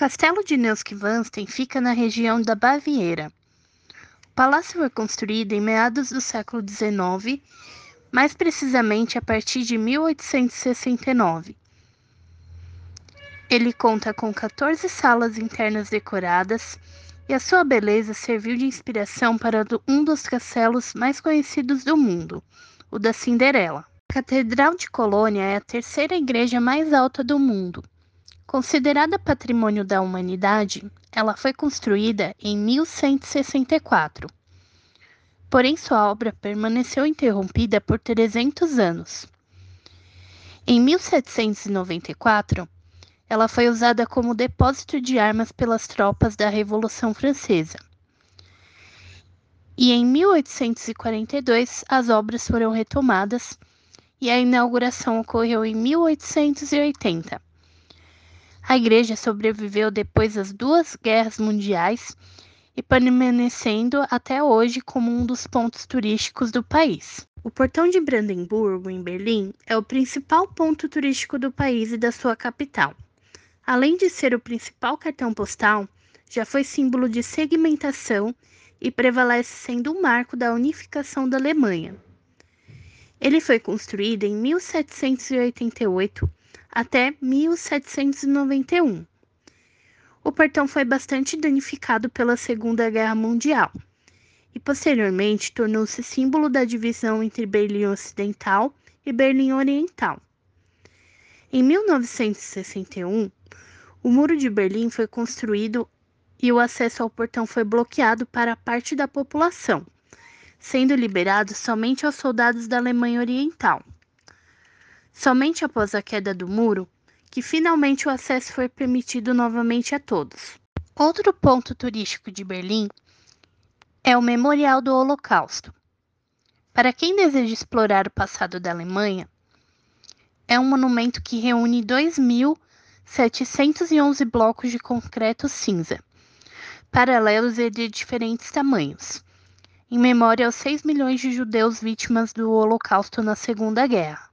Castelo de Neuschwanstein fica na região da Baviera. O palácio foi construído em meados do século XIX, mais precisamente a partir de 1869. Ele conta com 14 salas internas decoradas e a sua beleza serviu de inspiração para um dos castelos mais conhecidos do mundo, o da Cinderela. A Catedral de Colônia é a terceira igreja mais alta do mundo. Considerada patrimônio da humanidade, ela foi construída em 1164. Porém, sua obra permaneceu interrompida por 300 anos. Em 1794, ela foi usada como depósito de armas pelas tropas da Revolução Francesa. E em 1842 as obras foram retomadas e a inauguração ocorreu em 1880. A igreja sobreviveu depois das duas guerras mundiais e permanecendo até hoje como um dos pontos turísticos do país. O Portão de Brandemburgo, em Berlim, é o principal ponto turístico do país e da sua capital. Além de ser o principal cartão postal, já foi símbolo de segmentação e prevalece sendo um marco da unificação da Alemanha. Ele foi construído em 1788 até 1791. O portão foi bastante danificado pela Segunda Guerra Mundial e posteriormente tornou-se símbolo da divisão entre Berlim Ocidental e Berlim Oriental. Em 1961, o Muro de Berlim foi construído e o acesso ao portão foi bloqueado para parte da população, sendo liberado somente aos soldados da Alemanha Oriental. Somente após a queda do muro, que finalmente o acesso foi permitido novamente a todos. Outro ponto turístico de Berlim é o Memorial do Holocausto. Para quem deseja explorar o passado da Alemanha, é um monumento que reúne 2 mil 711 blocos de concreto cinza, paralelos e de diferentes tamanhos, em memória aos 6 milhões de judeus vítimas do Holocausto na Segunda Guerra.